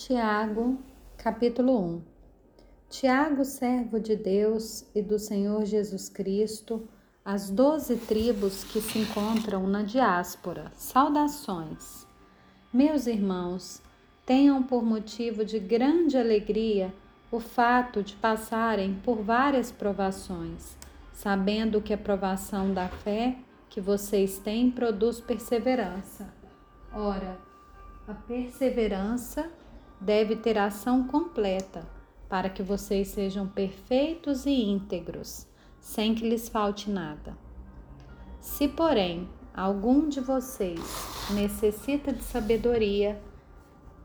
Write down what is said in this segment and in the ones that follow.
Tiago, capítulo 1 Tiago, servo de Deus e do Senhor Jesus Cristo, as doze tribos que se encontram na diáspora, saudações. Meus irmãos, tenham por motivo de grande alegria o fato de passarem por várias provações, sabendo que a provação da fé que vocês têm produz perseverança. Ora, a perseverança deve ter ação completa, para que vocês sejam perfeitos e íntegros, sem que lhes falte nada. Se, porém, algum de vocês necessita de sabedoria,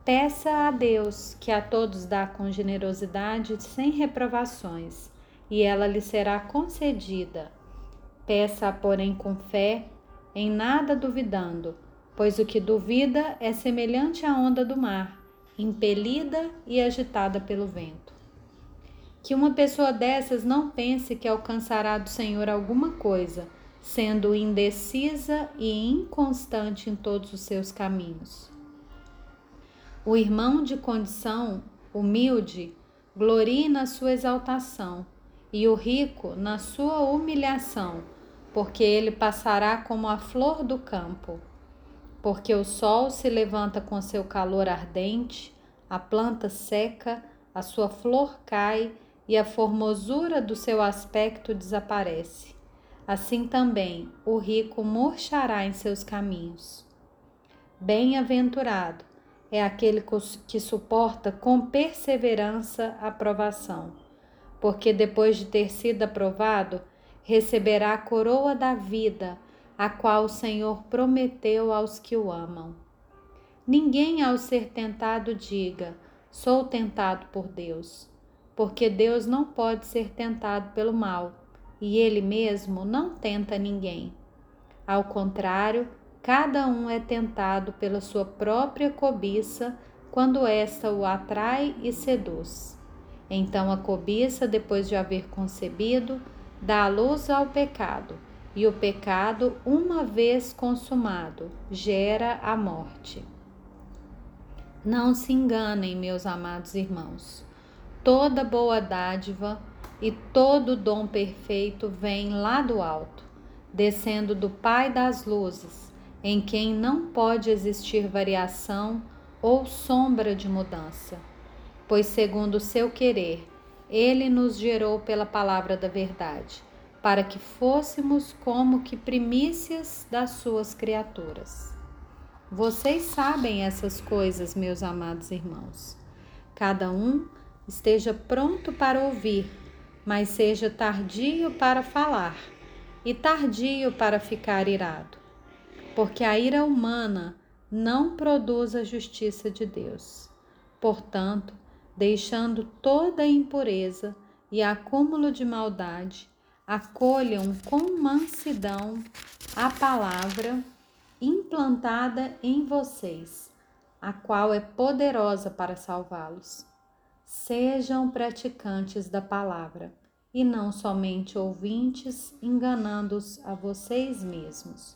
peça a Deus, que a todos dá com generosidade, sem reprovações, e ela lhe será concedida. Peça, porém, com fé, em nada duvidando, pois o que duvida é semelhante à onda do mar impelida e agitada pelo vento. Que uma pessoa dessas não pense que alcançará do Senhor alguma coisa, sendo indecisa e inconstante em todos os seus caminhos. O irmão de condição humilde glorie na sua exaltação, e o rico na sua humilhação, porque ele passará como a flor do campo porque o sol se levanta com seu calor ardente, a planta seca, a sua flor cai e a formosura do seu aspecto desaparece. Assim também o rico murchará em seus caminhos. Bem-aventurado é aquele que suporta com perseverança a provação, porque depois de ter sido aprovado, receberá a coroa da vida a qual o Senhor prometeu aos que o amam. Ninguém, ao ser tentado, diga: Sou tentado por Deus, porque Deus não pode ser tentado pelo mal e Ele mesmo não tenta ninguém. Ao contrário, cada um é tentado pela sua própria cobiça quando esta o atrai e seduz. Então a cobiça, depois de haver concebido, dá luz ao pecado e o pecado, uma vez consumado, gera a morte. Não se enganem, meus amados irmãos. Toda boa dádiva e todo dom perfeito vem lá do alto, descendo do Pai das luzes, em quem não pode existir variação ou sombra de mudança. Pois, segundo o seu querer, ele nos gerou pela palavra da verdade para que fôssemos como que primícias das suas criaturas. Vocês sabem essas coisas, meus amados irmãos. Cada um esteja pronto para ouvir, mas seja tardio para falar e tardio para ficar irado, porque a ira humana não produz a justiça de Deus. Portanto, deixando toda a impureza e acúmulo de maldade, acolham com mansidão a palavra implantada em vocês, a qual é poderosa para salvá-los. Sejam praticantes da palavra e não somente ouvintes, enganando-os a vocês mesmos.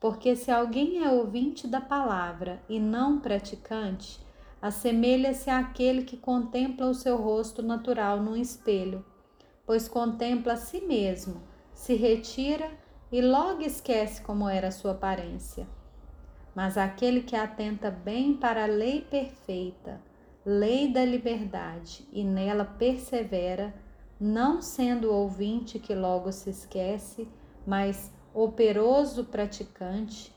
Porque se alguém é ouvinte da palavra e não praticante, assemelha-se àquele que contempla o seu rosto natural num espelho pois contempla a si mesmo, se retira e logo esquece como era sua aparência. Mas aquele que atenta bem para a lei perfeita, lei da liberdade, e nela persevera, não sendo ouvinte que logo se esquece, mas operoso praticante,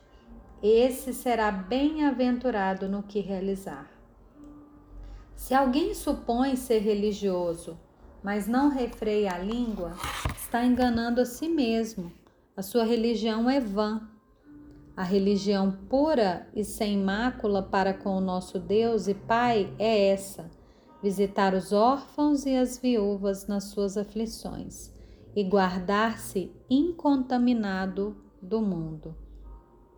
esse será bem-aventurado no que realizar. Se alguém supõe ser religioso, mas não refreia a língua, está enganando a si mesmo. A sua religião é vã. A religião pura e sem mácula para com o nosso Deus e Pai é essa: visitar os órfãos e as viúvas nas suas aflições e guardar-se incontaminado do mundo.